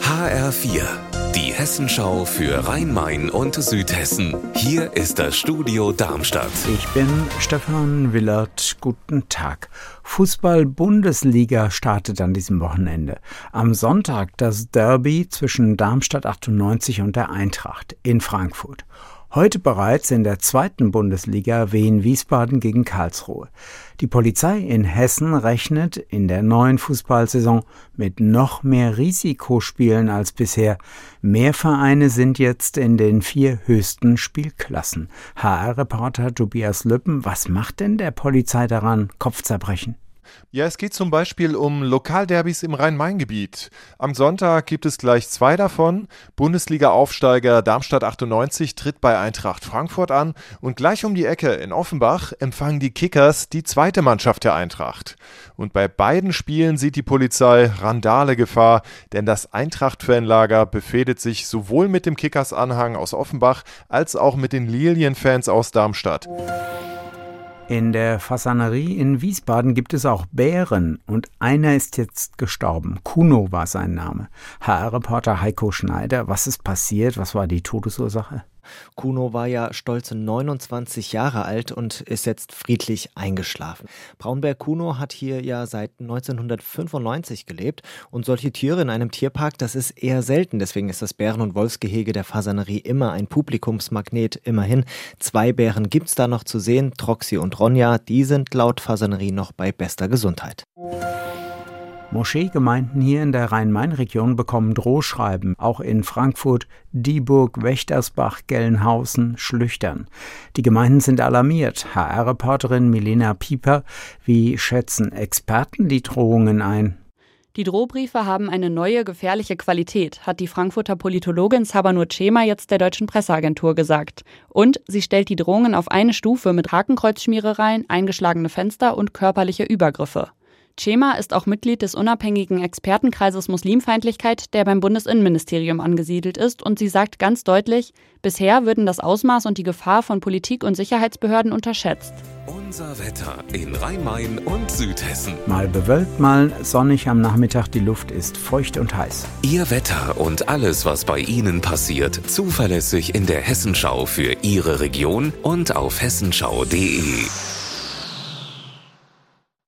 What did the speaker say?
HR4, die Hessenschau für Rhein-Main und Südhessen. Hier ist das Studio Darmstadt. Ich bin Stefan Willert. Guten Tag. Fußball-Bundesliga startet an diesem Wochenende. Am Sonntag das Derby zwischen Darmstadt 98 und der Eintracht in Frankfurt. Heute bereits in der zweiten Bundesliga Wien-Wiesbaden gegen Karlsruhe. Die Polizei in Hessen rechnet in der neuen Fußballsaison mit noch mehr Risikospielen als bisher. Mehr Vereine sind jetzt in den vier höchsten Spielklassen. HR-Reporter Tobias Lüppen, was macht denn der Polizei daran? Kopfzerbrechen. Ja, es geht zum Beispiel um Lokalderbys im Rhein-Main-Gebiet. Am Sonntag gibt es gleich zwei davon. Bundesliga-Aufsteiger Darmstadt 98 tritt bei Eintracht Frankfurt an und gleich um die Ecke in Offenbach empfangen die Kickers die zweite Mannschaft der Eintracht. Und bei beiden Spielen sieht die Polizei Randale-Gefahr, denn das Eintracht-Fanlager befehdet sich sowohl mit dem Kickers-Anhang aus Offenbach als auch mit den Lilien-Fans aus Darmstadt. In der Fasanerie in Wiesbaden gibt es auch Bären und einer ist jetzt gestorben. Kuno war sein Name. HR-Reporter Heiko Schneider, was ist passiert? Was war die Todesursache? Kuno war ja stolze 29 Jahre alt und ist jetzt friedlich eingeschlafen. Braunberg Kuno hat hier ja seit 1995 gelebt und solche Tiere in einem Tierpark, das ist eher selten. Deswegen ist das Bären- und Wolfsgehege der Fasanerie immer ein Publikumsmagnet. Immerhin zwei Bären gibt es da noch zu sehen, Troxy und Ronja. Die sind laut Fasanerie noch bei bester Gesundheit. Moscheegemeinden hier in der Rhein-Main-Region bekommen Drohschreiben, auch in Frankfurt, Dieburg, Wächtersbach, Gelnhausen, Schlüchtern. Die Gemeinden sind alarmiert. HR-Reporterin Milena Pieper, wie schätzen Experten die Drohungen ein? Die Drohbriefe haben eine neue, gefährliche Qualität, hat die Frankfurter Politologin Sabanur Cema jetzt der deutschen Presseagentur gesagt. Und sie stellt die Drohungen auf eine Stufe mit Hakenkreuzschmierereien, eingeschlagene Fenster und körperliche Übergriffe. Cema ist auch Mitglied des unabhängigen Expertenkreises Muslimfeindlichkeit, der beim Bundesinnenministerium angesiedelt ist, und sie sagt ganz deutlich, bisher würden das Ausmaß und die Gefahr von Politik und Sicherheitsbehörden unterschätzt. Unser Wetter in Rhein-Main und Südhessen. Mal bewölkt, mal sonnig am Nachmittag, die Luft ist feucht und heiß. Ihr Wetter und alles, was bei Ihnen passiert, zuverlässig in der Hessenschau für Ihre Region und auf hessenschau.de.